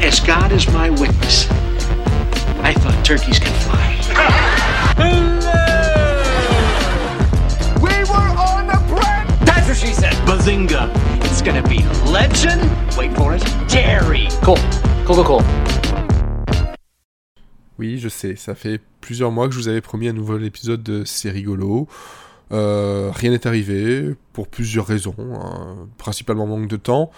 as God is my witness, I thought turkeys could fly. We were on a prank! That's what she said. Bazinga! It's gonna be legend. Wait for it. Jerry. Cool. Cool, cool, cool. Oui, je sais, ça fait plusieurs mois que je vous avais promis un nouvel épisode de C'est rigolo. Euh, rien n'est arrivé, pour plusieurs raisons, hein, principalement manque de temps,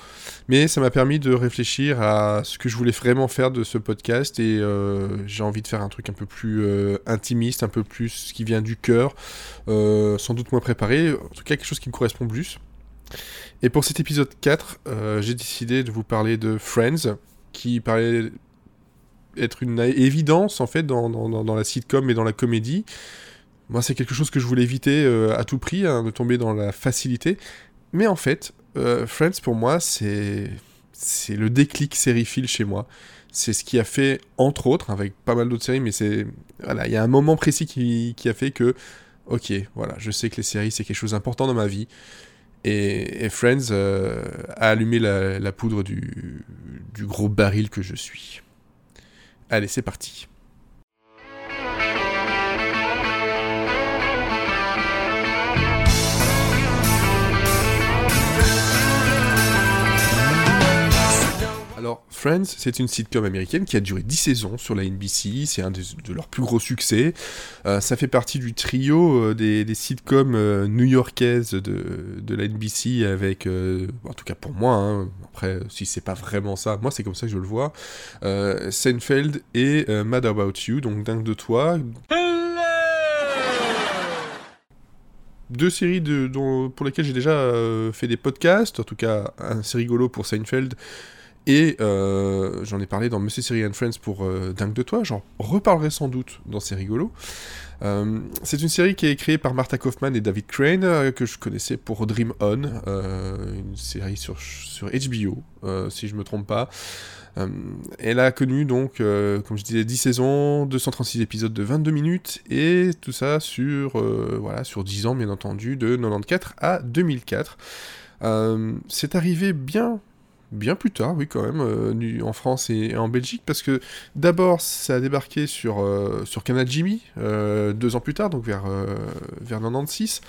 mais ça m'a permis de réfléchir à ce que je voulais vraiment faire de ce podcast, et euh, j'ai envie de faire un truc un peu plus euh, intimiste, un peu plus qui vient du cœur, sans doute moins préparé, en tout cas quelque chose qui me correspond plus. Et pour cet épisode 4, euh, j'ai décidé de vous parler de Friends, qui paraît être une évidence en fait dans la sitcom et dans la comédie. Moi, c'est quelque chose que je voulais éviter euh, à tout prix, hein, de tomber dans la facilité. Mais en fait, euh, Friends pour moi, c'est le déclic sériephile chez moi. C'est ce qui a fait, entre autres, avec pas mal d'autres séries, mais c'est il y a un moment précis qui, a fait que, ok, voilà, je sais que les séries c'est quelque chose d'important dans ma vie. Et, Friends euh, a allumé la, poudre du gros baril que je suis. Allez, c'est parti. Friends, c'est une sitcom américaine qui a duré 10 saisons sur la NBC, c'est un de leurs plus gros succès. Euh, ça fait partie du trio euh, des, des sitcoms euh, new-yorkaises de, de la NBC avec, en tout cas pour moi, hein, après si c'est pas vraiment ça, moi c'est comme ça que je le vois, Seinfeld et Mad About You, donc Dingue de toi. Deux séries de, dont- pour lesquelles j'ai déjà euh, fait des podcasts, en tout cas un c'est rigolo pour Seinfeld et euh, j'en ai parlé dans Monsieur Série and Friends pour euh, Dingue de toi, j'en reparlerai sans doute dans C'est rigolo. Euh, c'est une série qui est créée par Martha Kaufman et David Crane, que je connaissais pour Dream On, une série sur, HBO, si je me trompe pas. Elle a connu donc, comme je disais, 10 saisons, 236 épisodes de 22 minutes, et tout ça sur, voilà, sur 10 ans, bien entendu, de 94 à 2004. Euh, c'est arrivé bien bien plus tard, oui, quand même, euh, en France et, en Belgique, parce que d'abord, ça a débarqué sur, euh, sur Canal Jimmy, euh, deux ans plus tard, donc vers, vers 96.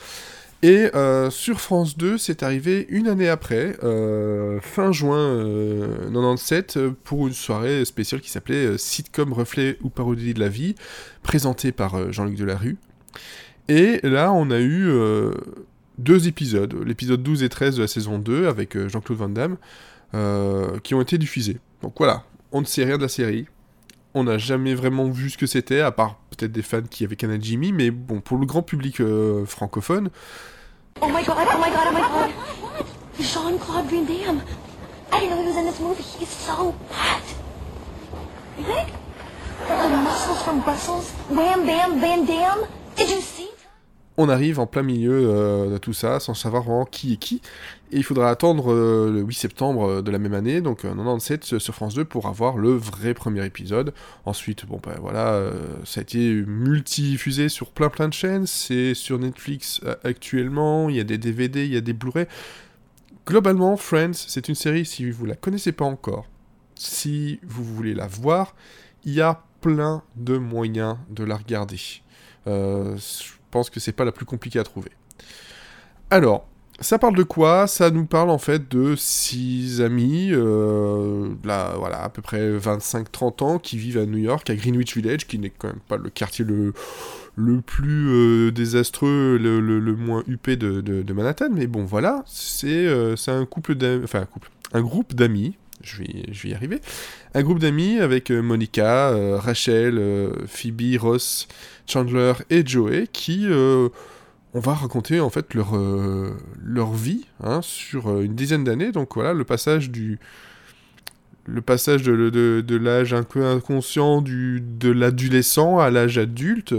Et sur France 2, c'est arrivé une année après, fin juin euh, 97, euh, pour une soirée spéciale qui s'appelait Sitcom Reflet ou Parodie de la vie, présentée par Jean-Luc Delarue. Et là, on a eu deux épisodes, l'épisode 12 et 13 de la saison 2, avec Jean-Claude Van Damme, euh, qui ont été diffusés. Donc voilà, on ne sait rien de la série. On n'a jamais vraiment vu ce que c'était, à part peut-être des fans qui avaient Canal Jimmy, mais bon, pour le grand public euh, francophone, Oh my god, oh my god, oh my god. Jean-Claude Van Damme. I didn't know he was in this movie. He's so hot. Really? The muscles from Brussels? Wham Bam Van Damme? Did you see? On arrive en plein milieu euh, de tout ça, sans savoir vraiment qui est qui, et il faudra attendre euh, le 8 septembre euh, de la même année, donc euh, 97 sur France 2, pour avoir le vrai premier épisode. Ensuite, bon ben voilà, ça a été multi-diffusé sur plein plein de chaînes, c'est sur Netflix actuellement, il y a des DVD, il y a des Blu-ray. Globalement, Friends, c'est une série, si vous la connaissez pas encore, si vous voulez la voir, il y a plein de moyens de la regarder. Pense que c'est pas la plus compliquée à trouver. Alors, ça parle de quoi? Ça nous parle en fait de six amis, euh, là, voilà, à peu près 25-30 ans, qui vivent à New York, à Greenwich Village, qui n'est quand même pas le quartier le, le plus euh, désastreux, le, le- moins huppé de, de- Manhattan, mais bon, voilà, c'est euh, c'est un couple d'amis, enfin un couple, un groupe d'amis, je vais, je vais y arriver, un groupe d'amis avec euh, Monica, euh, Rachel, euh, Phoebe, Ross, Chandler et Joey qui euh, on va raconter en fait leur, leur vie hein, sur une dizaine d'années. Donc voilà, le passage du le passage de, de, l'âge un peu inconscient du, de l'adolescent à l'âge adulte.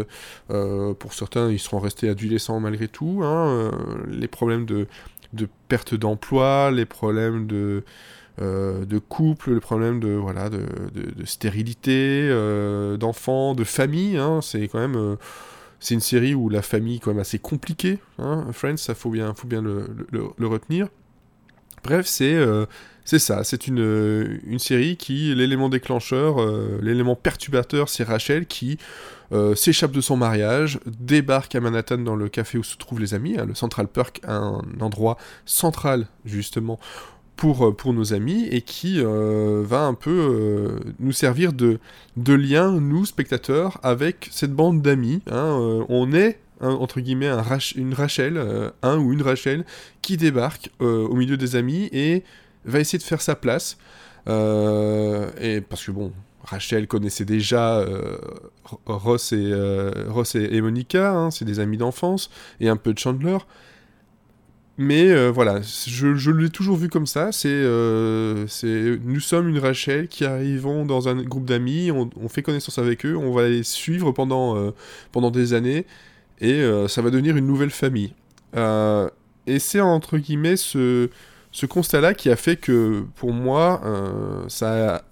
Pour certains, ils seront restés adolescents malgré tout. hein, les problèmes de, de perte d'emploi, les problèmes de, euh, de couple, les problèmes de, voilà, de, de, stérilité, euh, d'enfants, de famille. hein, c'est quand même... euh, c'est une série où la famille est quand même assez compliquée. Hein, Friends, ça faut bien, faut bien le, le- le retenir. Bref, c'est c'est ça, c'est une, une série qui, l'élément déclencheur, l'élément perturbateur, c'est Rachel qui s'échappe de son mariage, débarque à Manhattan dans le café où se trouvent les amis, hein, le Central Perk, un endroit central justement pour, euh, pour nos amis et qui euh, va un peu euh, nous servir de, de lien, nous, spectateurs, avec cette bande d'amis. Hein, on est entre guillemets un une Rachel, un ou une Rachel, qui débarque au milieu des amis et va essayer de faire sa place. et parce que bon, Rachel connaissait déjà Ross, et, Ross et, Monica, hein, c'est des amis d'enfance, et un peu de Chandler. Mais euh, voilà, je, l'ai toujours vu comme ça. Euh, c'est, nous sommes une Rachel qui arrivons dans un groupe d'amis, on, fait connaissance avec eux, on va les suivre pendant, euh, pendant des années, et ça va devenir une nouvelle famille. et c'est entre guillemets ce, ce constat-là qui a fait que pour moi, ça a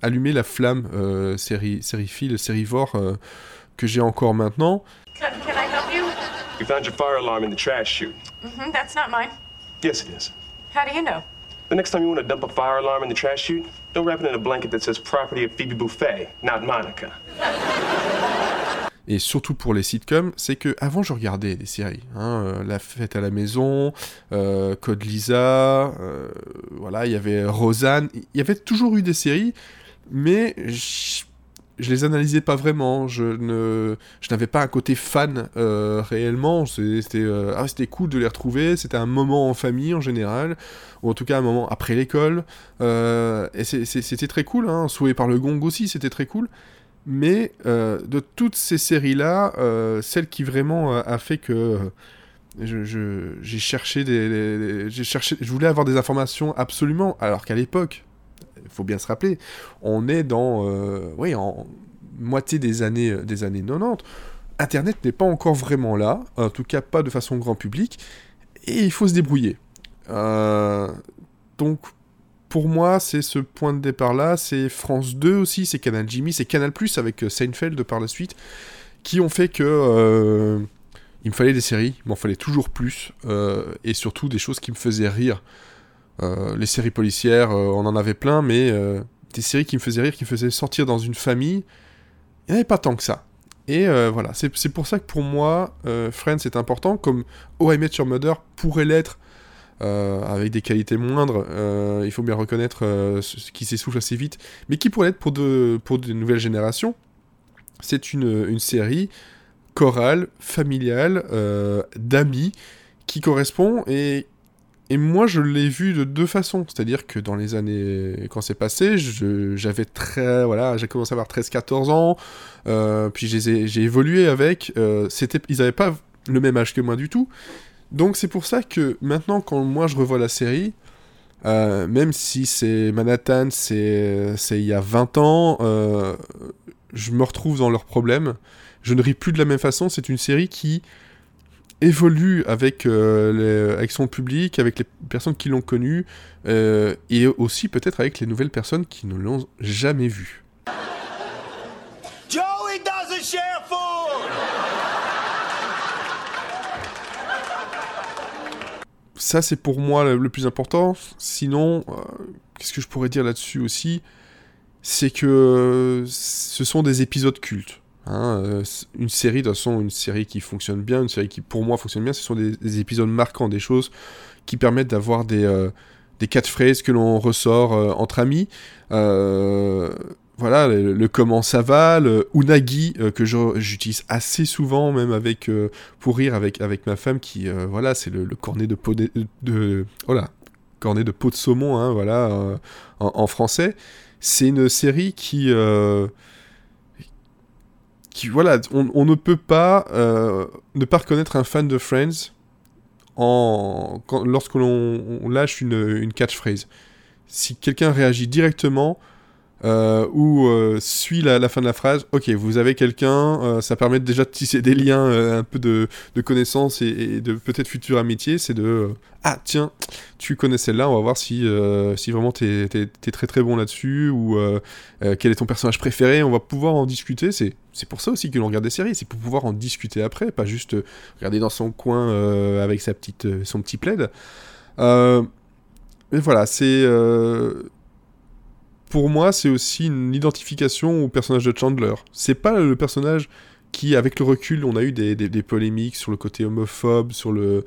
allumé la flamme série, sériephile, sérivore que j'ai encore maintenant. We found your fire alarm in the trash chute. Mm-hmm, that's not mine. Yes, it is. How do you know? The next time you want to dump a fire alarm in the trash chute, don't wrap it in a blanket that says property of Phoebe Buffet, not Monica. et surtout pour les sitcoms, c'est que avant je regardais des séries, hein, euh, La fête à la maison, euh, Code Lisa, euh, voilà, il y avait Rosanne, il y avait toujours eu des séries, mais je les analysais pas vraiment, je je n'avais pas un côté fan euh, réellement. C'était, euh, ah, c'était cool de les retrouver. C'était un moment en famille en général, ou en tout cas un moment après l'école. Euh, et c'était très cool. Hein. Par le gong aussi, c'était très cool. Mais de toutes ces séries là, celle qui vraiment a fait que je, j'ai cherché des, j'ai cherché, je voulais avoir des informations absolument, alors qu'à l'époque, il faut bien se rappeler, on est dans, euh, oui, en moitié des années, euh, des années 90. Internet n'est pas encore vraiment là, en tout cas pas de façon grand public, et il faut se débrouiller. Euh, donc, pour moi, c'est ce point de départ-là, c'est France 2 aussi, c'est Canal Jimmy, c'est Canal Plus avec Seinfeld par la suite, qui ont fait que il me fallait des séries, il m'en fallait toujours plus, et surtout des choses qui me faisaient rire. Euh, les séries policières, euh, on en avait plein, mais euh, des séries qui me faisaient rire, qui me faisaient sortir dans une famille, il n'y en avait pas tant que ça. Et voilà, c'est pour ça que pour moi, Friends est important, comme Oh I Met Your pourrait l'être, avec des qualités moindres, il faut bien reconnaître ce qui s'essouffle assez vite, mais qui pourrait l'être pour de, pour de nouvelles générations. C'est une, une, série chorale, familiale, d'amis, qui correspond et et moi, je l'ai vu de deux façons. C'est-à-dire que dans les années, quand c'est passé, j'avais très, voilà, j'ai commencé à avoir 13-14 ans, euh, puis j'ai évolué avec. Euh, c'était, ils n'avaient pas le même âge que moi du tout. Donc c'est pour ça que maintenant, quand moi je revois la série, euh, même si c'est Manhattan, c'est il y a 20 ans, je me retrouve dans leurs problèmes. Je ne ris plus de la même façon. C'est une série qui évolue avec, euh, avec son public, avec les personnes qui l'ont connu, euh, et aussi peut-être avec les nouvelles personnes qui ne l'ont jamais vu. Joey doesn't share food! Ça, c'est pour moi le, plus important. Sinon, euh, qu'est-ce que je pourrais dire là-dessus aussi? C'est que ce sont des épisodes cultes. Hein, euh, une série, de toute une série qui fonctionne bien, une série qui pour moi fonctionne bien, ce sont des, épisodes marquants, des choses qui permettent d'avoir des, euh, des catchphrases que l'on ressort euh, entre amis. voilà, le, comment ça va, le unagi que j'utilise assez souvent, même avec pour rire avec, avec ma femme, qui voilà, c'est le, cornet de peau de, de oh cornet de peau de saumon, hein, voilà, en, français. C'est une série qui voilà, on, ne peut pas euh, ne pas reconnaître un fan de Friends en, lorsque l'on lâche une, une catchphrase. Si quelqu'un réagit directement, euh, ou euh, suit la, fin de la phrase, ok, vous avez quelqu'un, euh, ça permet déjà de tisser des liens, un peu de, de connaissances et, de peut-être future amitié, c'est de, ah tiens, tu connais celle-là, on va voir si, si vraiment t'es es, très très bon là-dessus, ou quel est ton personnage préféré, on va pouvoir en discuter, c'est pour ça aussi que l'on regarde des séries, c'est pour pouvoir en discuter après, pas juste regarder dans son coin avec sa petite, son petit plaid. mais voilà, c'est. Pour moi, c'est aussi une identification au personnage de Chandler. C'est pas le personnage qui, avec le recul, on a eu des, polémiques sur le côté homophobe, sur le.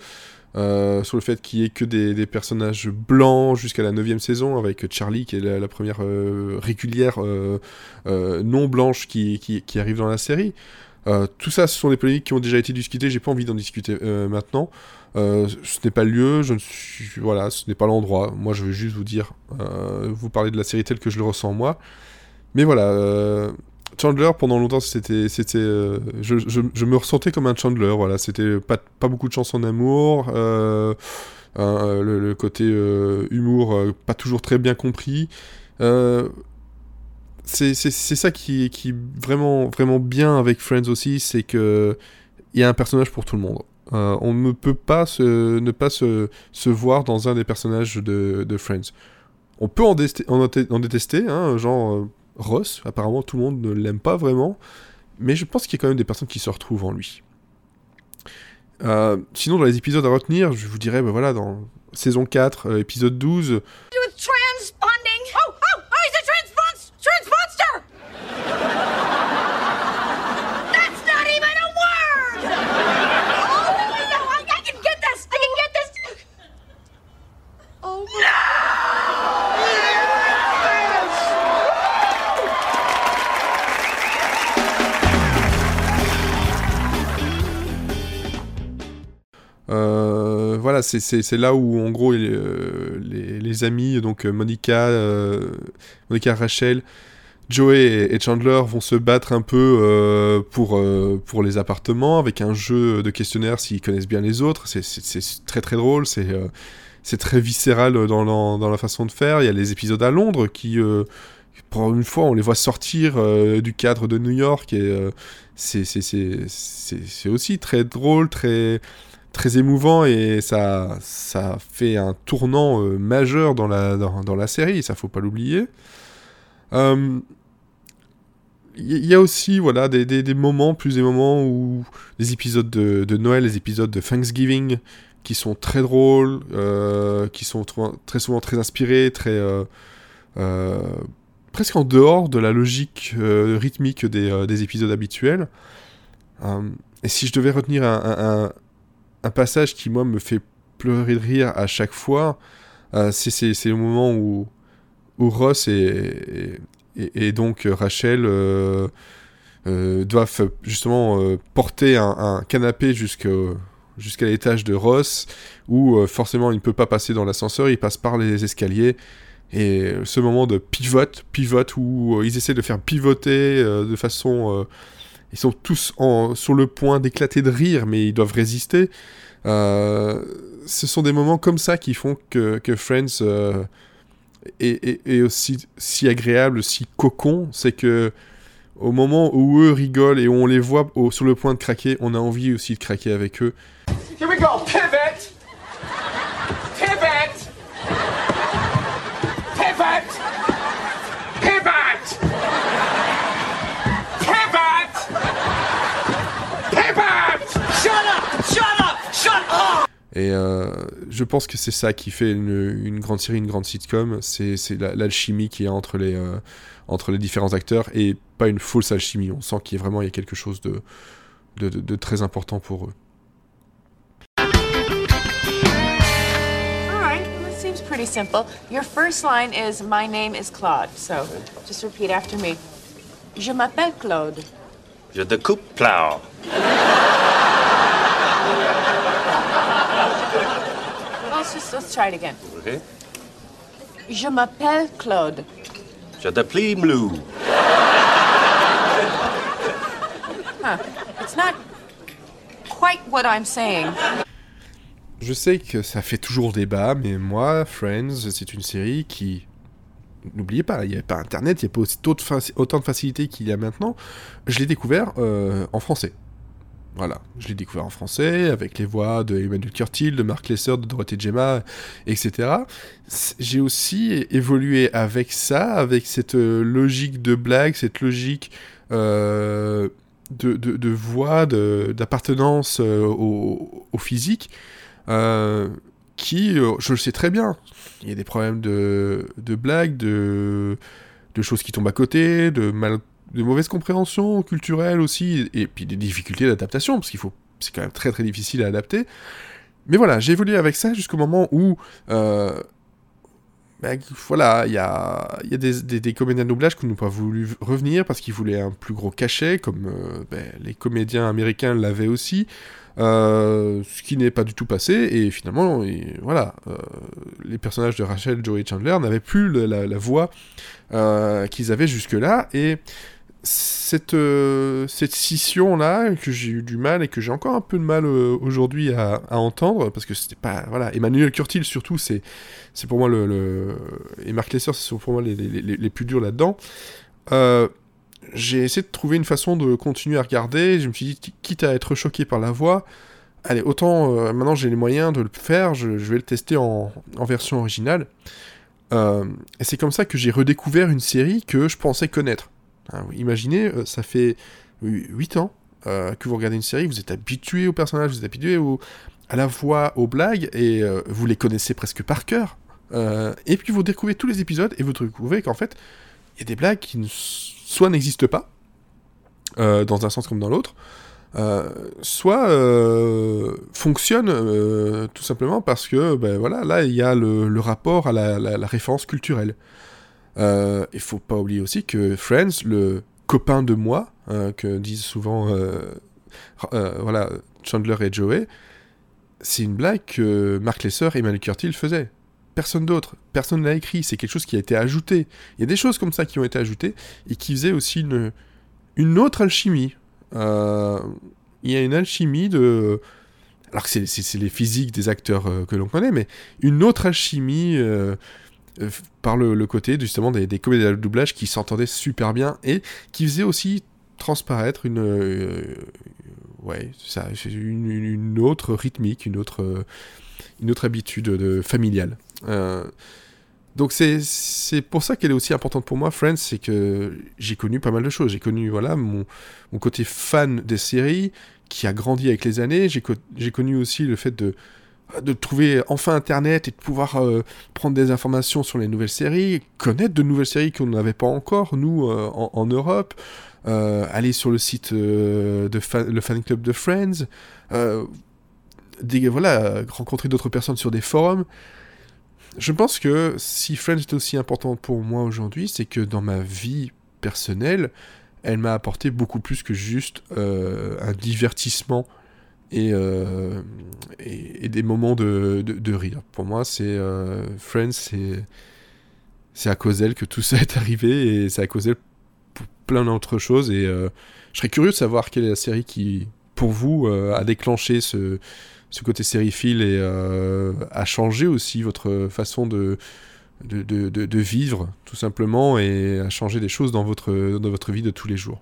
euh, sur le fait qu'il y ait que des, personnages blancs jusqu'à la 9 saison, avec Charlie qui est la, première euh, régulière euh, non blanche qui, qui arrive dans la série. Euh, tout ça, ce sont des polémiques qui ont déjà été discutées, j'ai pas envie d'en discuter euh, maintenant. Euh, ce n'est pas le lieu, je suis, voilà, ce n'est pas l'endroit. Moi, je veux juste vous dire, vous parler de la série telle que je le ressens moi. Mais voilà, Chandler pendant longtemps, c'était, c'était, je, me ressentais comme un Chandler. Voilà, c'était pas, pas beaucoup de chance en amour, le, côté humour pas toujours très bien compris. C'est, ça qui, est vraiment, bien avec Friends aussi, c'est que il y a un personnage pour tout le monde. Euh, on ne peut pas ne pas se, voir dans un des personnages de, Friends. On peut en, détester, hein, genre euh, Ross, apparemment tout le monde ne l'aime pas vraiment, mais je pense qu'il y a quand même des personnes qui se retrouvent en lui. Euh, sinon, dans les épisodes à retenir, je vous dirais, ben voilà, dans saison 4, euh, épisode 12, with transponding? Oh, oh, oh, c'est- là où en gros les, euh, les, amis, donc euh, Monica, euh, Monica, Rachel, Joey et, Chandler vont se battre un peu pour, pour les appartements avec un jeu de questionnaire s'ils connaissent bien les autres. C'est- très très drôle, c'est c'est très viscéral dans, dans, la façon de faire. Il y a les épisodes à Londres qui, pour une fois, on les voit sortir du cadre de New York et c'est aussi très drôle, très très émouvant et ça, ça fait un tournant euh, majeur dans la, dans, dans la série, ça faut pas l'oublier. Euh, Il y, a aussi voilà, des, des, moments, plus des moments où des épisodes de, de Noël, des épisodes de Thanksgiving qui sont très drôles, euh, qui sont tr- très souvent très inspirés, très presque en dehors de la logique rythmique des, des épisodes habituels. Et si je devais retenir un- un- passage qui, moi, me fait pleurer de rire à chaque fois, euh, c'est le moment où, Ross et, donc Rachel euh, euh, doivent justement porter un, canapé jusqu'à l'étage de Ross, où forcément il ne peut pas passer dans l'ascenseur, il passe par les escaliers. Et ce moment de pivote, pivote, où ils essaient de faire pivoter de façon... ils sont tous sur le point d'éclater de rire, mais ils doivent résister. Euh, ce sont des moments comme ça qui font que, Friends euh, est, aussi si agréable, si cocon. C'est que au moment où eux rigolent et où on les voit sur le point de craquer, on a envie aussi de craquer avec eux. Here we go. Pivot. Pivot. Pivot. Pivot. Pivot. Shut up. Shut up. Shut up. Et euh, je pense que c'est ça qui fait une, une grande série, une grande sitcom. C'est c'est la- l'alchimie qu'il y a entre les, euh, entre les différents acteurs et pas une fausse alchimie. On sent qu'il y a vraiment il y a quelque chose de, de, de- de très important pour eux. All right, well, it seems pretty simple. Your first line is My name is Claude. So just repeat after me. Je m'appelle Claude. Je découpe plow. Let's just let's try it again. Okay. Je m'appelle Claude. Je déplie mlou. Huh. It's not quite what I'm saying. Je sais que ça fait toujours débat, mais moi, Friends, c'est une série qui. N'oubliez pas, il n'y avait pas Internet, il n'y a pas autant de facilité qu'il y a maintenant. Je l'ai découvert euh, en français. Voilà, je l'ai découvert en français, avec les voix de Emmanuel Curtil, de Marc Lesser, de Dorothée Gemma, etc. J'ai aussi évolué avec ça, avec cette euh, logique de blague, cette logique euh, de, de, de voix, d'appartenance euh, au, physique, qui, je le sais très bien, il y a des problèmes de, de blagues, de, de choses qui tombent à côté, de, mal, de mauvaise compréhension culturelle aussi, et puis des difficultés d'adaptation, parce qu'il faut, c'est quand même très très difficile à adapter. Mais voilà, j'ai évolué avec ça jusqu'au moment où, euh, ben, voilà, il y a, des, comédiens de doublage qui n'ont pas voulu revenir parce qu'ils voulaient un plus gros cachet, comme euh, ben, les comédiens américains l'avaient aussi. Euh, ce qui n'est pas du tout passé, et finalement, voilà, les personnages de Rachel, Joey Chandler n'avaient plus la, voix qu'ils avaient jusque-là, et cette, euh, cette scission-là, que j'ai eu du mal, et que j'ai encore un peu de mal euh, aujourd'hui à, entendre, parce que c'était pas... Voilà, Emmanuel Curtil, surtout, c'est pour moi le. Et Mark Lesser, c'est pour moi les, les, les, plus durs là-dedans. Euh, j'ai essayé de trouver une façon de continuer à regarder. Je me suis dit, quitte à être choqué par la voix, allez, autant maintenant j'ai les moyens de le faire, je, vais le tester en, en version originale. Et c'est comme ça que j'ai redécouvert une série que je pensais connaître. Hein, imaginez, euh, ça fait 8 ans euh, que vous regardez une série, vous êtes habitué aux personnages, vous êtes habitué à la voix, aux blagues, et euh, vous les connaissez presque par cœur. et puis vous découvrez tous les épisodes, et vous découvrez qu'en fait, il y a des blagues qui soit n'existe pas, dans un sens comme dans l'autre, soit fonctionne euh, tout simplement parce que, ben voilà, là, il y a le, rapport à la référence culturelle. Euh, il faut pas oublier aussi que Friends, le copain de moi, hein, que disent souvent voilà, Chandler et Joey, c'est une blague que Mark Lesser et Emmanuel Curtil faisaient personne d'autre, personne ne l'a écrit, c'est quelque chose qui a été ajouté. Il y a des choses comme ça qui ont été ajoutées et qui faisaient aussi une, autre alchimie. Euh, il y a une alchimie de... Alors que c'est les physiques des acteurs euh, que l'on connaît, mais une autre alchimie euh, par le, côté justement des, des comédiens de doublage qui s'entendaient super bien et qui faisaient aussi transparaître une... Euh, ouais, ça, une, autre rythmique, une autre, une autre habitude de, familiale. Euh, donc c'est pour ça qu'elle est aussi importante pour moi, Friends, c'est que j'ai connu pas mal de choses. J'ai connu voilà mon, mon, côté fan des séries qui a grandi avec les années. J'ai co connu aussi le fait de, de trouver enfin Internet et de pouvoir euh, prendre des informations sur les nouvelles séries, connaître de nouvelles séries qu'on n'avait pas encore, nous, euh, en, Europe, euh, aller sur le site de fan, le fan club de Friends, voilà, rencontrer d'autres personnes sur des forums. Je pense que si Friends est aussi importante pour moi aujourd'hui, c'est que dans ma vie personnelle, elle m'a apporté beaucoup plus que juste un divertissement et, euh, et, et, des moments de, de, rire. Pour moi, c'est euh, Friends, c'est à cause d'elle que tout ça est arrivé et c'est à cause d'elle pour plein d'autres choses. Et euh, je serais curieux de savoir quelle est la série qui, pour vous, a déclenché ce ce côté sériephile et euh, a changé aussi votre façon de, de, de, de vivre, tout simplement, et a changé des choses dans votre, dans votre vie de tous les jours.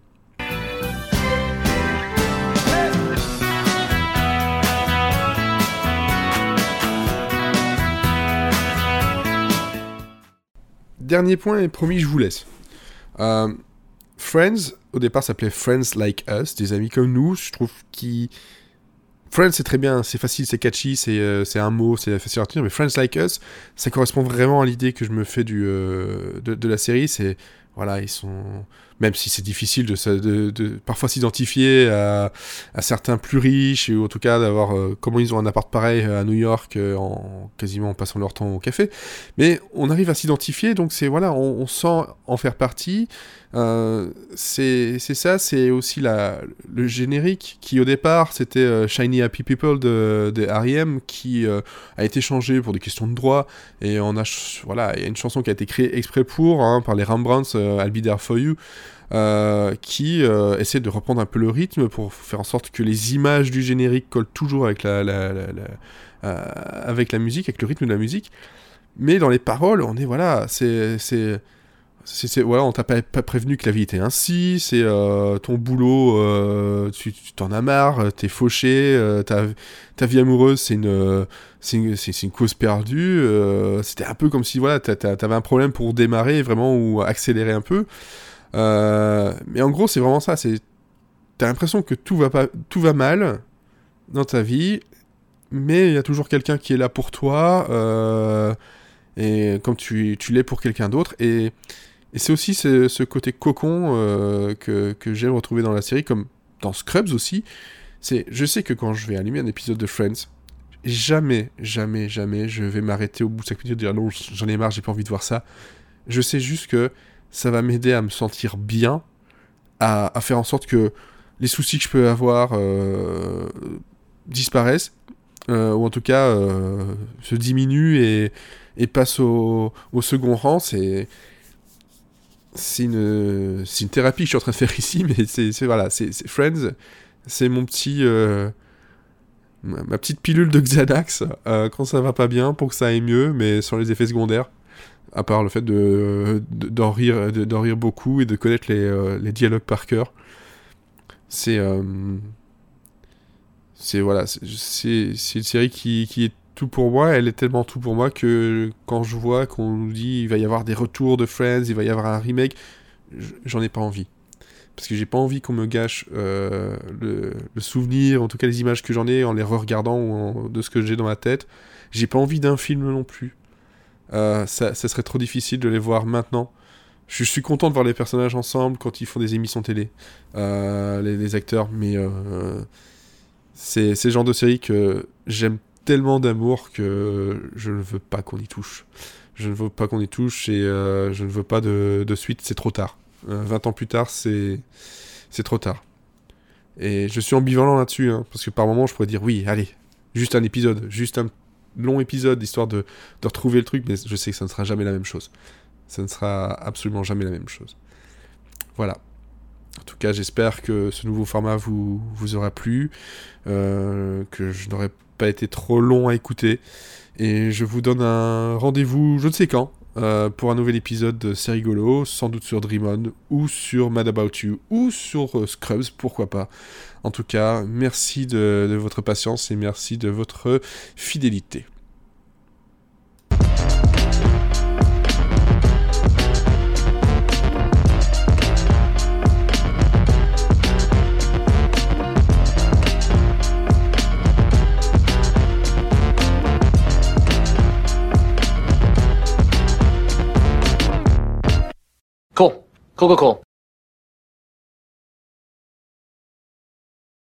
Dernier point, et promis, je vous laisse. Euh, Friends, au départ, s'appelait Friends Like Us, des amis comme nous, je trouve, qui Friends, c'est très bien, c'est facile, c'est catchy, c'est euh, un mot, c'est facile à retenir, mais Friends Like Us, ça correspond vraiment à l'idée que je me fais du, euh, de, la série. C'est, voilà, ils sont. Même si c'est difficile de, parfois s'identifier à, certains plus riches, ou en tout cas d'avoir. Euh, comment ils ont un appart pareil à New York, euh, en quasiment en passant leur temps au café. Mais on arrive à s'identifier, donc c'est, voilà, on, sent en faire partie. Euh, c'est ça, c'est aussi la, le générique qui au départ c'était euh, Shiny Happy People de, de R.E.M. qui euh, a été changé pour des questions de droit et on a voilà il y a une chanson qui a été créée exprès pour hein, par les Rembrandts euh, I'll Be There For You qui essaie de reprendre un peu le rythme pour faire en sorte que les images du générique collent toujours avec la, la avec la musique, avec le rythme de la musique mais dans les paroles on est voilà c'est c'est voilà, on t'a pas, prévenu que la vie était ainsi, c'est euh, ton boulot, euh, tu t'en as marre, t'es fauché, euh, ta, ta vie amoureuse c'est une, une, une, cause perdue, euh, c'était un peu comme si voilà, t'avais un problème pour démarrer vraiment ou accélérer un peu. Euh, mais en gros, c'est vraiment ça, c'est t'as l'impression que tout va pas, tout va mal dans ta vie, mais il y a toujours quelqu'un qui est là pour toi, euh, et comme tu, tu l'es pour quelqu'un d'autre. Et, et c'est aussi ce, côté cocon euh, que, que j'aime retrouver dans la série, comme dans Scrubs aussi. C'est, je sais que quand je vais allumer un épisode de Friends, jamais, jamais, jamais je vais m'arrêter au bout de 5 minutes et dire non, j'en ai marre, j'ai pas envie de voir ça. Je sais juste que ça va m'aider à me sentir bien, à, à faire en sorte que les soucis que je peux avoir euh, disparaissent, euh, ou en tout cas euh, se diminuent et, et passent au, au second rang. C'est une, une thérapie que je suis en train de faire ici, mais c'est, voilà, Friends, c'est mon petit, ma petite pilule de Xanax quand ça va pas bien pour que ça aille mieux, mais sans les effets secondaires. À part le fait de, de- d'en rire, de- rire beaucoup et de connaître les, euh, les dialogues par cœur. C'est, euh, c'est voilà, c'est, une série qui, qui est tout pour moi. Elle est tellement tout pour moi que quand je vois qu'on nous dit il va y avoir des retours de Friends, il va y avoir un remake, j'en ai pas envie. Parce que j'ai pas envie qu'on me gâche euh, le, souvenir, en tout cas les images que j'en ai en les re-regardant ou de ce que j'ai dans ma tête. J'ai pas envie d'un film non plus. Euh, ça, ça serait trop difficile de les voir maintenant. Je suis content de voir les personnages ensemble quand ils font des émissions télé, euh, les, acteurs, mais euh, c'est le genre de série que j'aime tellement d'amour que je ne veux pas qu'on y touche. Je ne veux pas qu'on y touche et je ne veux pas de, suite, c'est trop tard. Euh, 20 ans plus tard, c'est c'est trop tard. Et je suis ambivalent là-dessus, hein, parce que par moments je pourrais dire oui, allez, juste un épisode, juste un long épisode, histoire de, retrouver le truc, mais je sais que ça ne sera jamais la même chose. Ça ne sera absolument jamais la même chose. Voilà. En tout cas, j'espère que ce nouveau format vous, vous aura plu, euh, que je n'aurai pas été trop long à écouter. Et je vous donne un rendez-vous, je ne sais quand, euh, pour un nouvel épisode de C'est rigolo, sans doute sur Dream On, ou sur Mad About You, ou sur euh, Scrubs, pourquoi pas. En tout cas, merci de votre patience et merci de votre fidélité. Cool, cool, cool.